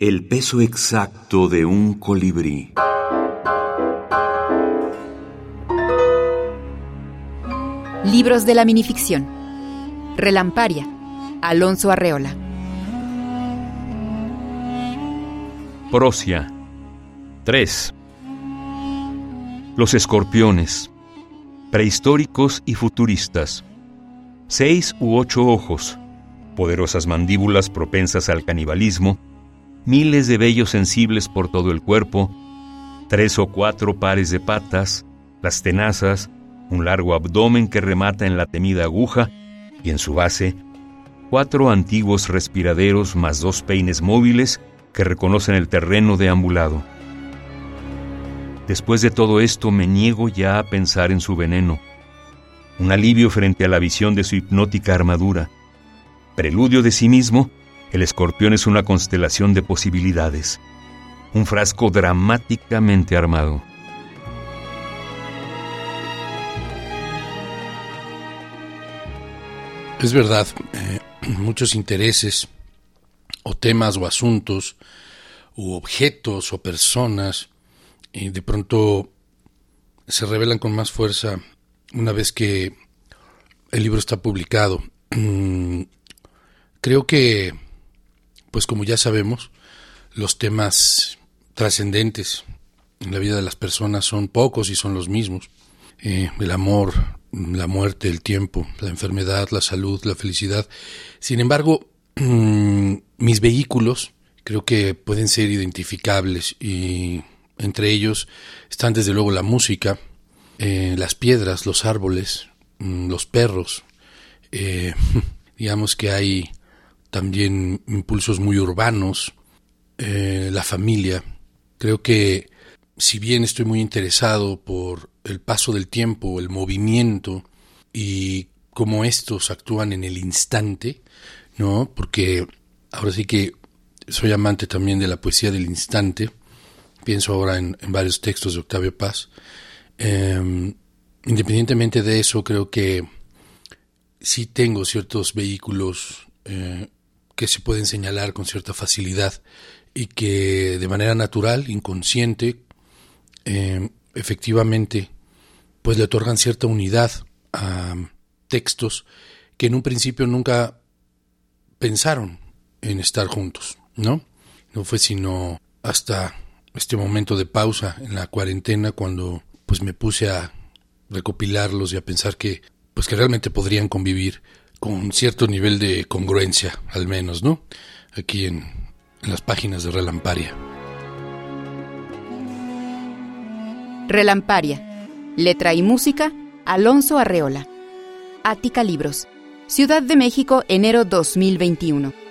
El peso exacto de un colibrí. Libros de la minificción. Relamparia. Alonso Arreola. Prosia. 3. Los escorpiones. Prehistóricos y futuristas. Seis u ocho ojos. Poderosas mandíbulas propensas al canibalismo. Miles de vellos sensibles por todo el cuerpo. Tres o cuatro pares de patas. Las tenazas. Un largo abdomen que remata en la temida aguja. Y en su base, cuatro antiguos respiraderos más dos peines móviles que reconocen el terreno deambulado. Después de todo esto me niego ya a pensar en su veneno, un alivio frente a la visión de su hipnótica armadura. Preludio de sí mismo, el escorpión es una constelación de posibilidades, un frasco dramáticamente armado. Es verdad, eh, muchos intereses o temas o asuntos u objetos o personas de pronto se revelan con más fuerza una vez que el libro está publicado. Creo que, pues como ya sabemos, los temas trascendentes en la vida de las personas son pocos y son los mismos. Eh, el amor, la muerte, el tiempo, la enfermedad, la salud, la felicidad. Sin embargo, mis vehículos creo que pueden ser identificables y entre ellos están desde luego la música, eh, las piedras, los árboles, mm, los perros. Eh, digamos que hay también impulsos muy urbanos, eh, la familia. Creo que si bien estoy muy interesado por el paso del tiempo, el movimiento y cómo estos actúan en el instante, ¿no? Porque ahora sí que soy amante también de la poesía del instante, pienso ahora en, varios textos de Octavio Paz. Em, independientemente de eso, creo que sí tengo ciertos vehículos eh, que se pueden señalar con cierta facilidad y que de manera natural, inconsciente, em, efectivamente, pues le otorgan cierta unidad a textos que en un principio nunca pensaron en estar juntos, ¿no? No fue sino hasta este momento de pausa en la cuarentena cuando pues me puse a recopilarlos y a pensar que pues que realmente podrían convivir con cierto nivel de congruencia, al menos, ¿no? Aquí en, las páginas de Relamparia. Relamparia. Letra y música, Alonso Arreola. Ática Libros. Ciudad de México, enero 2021.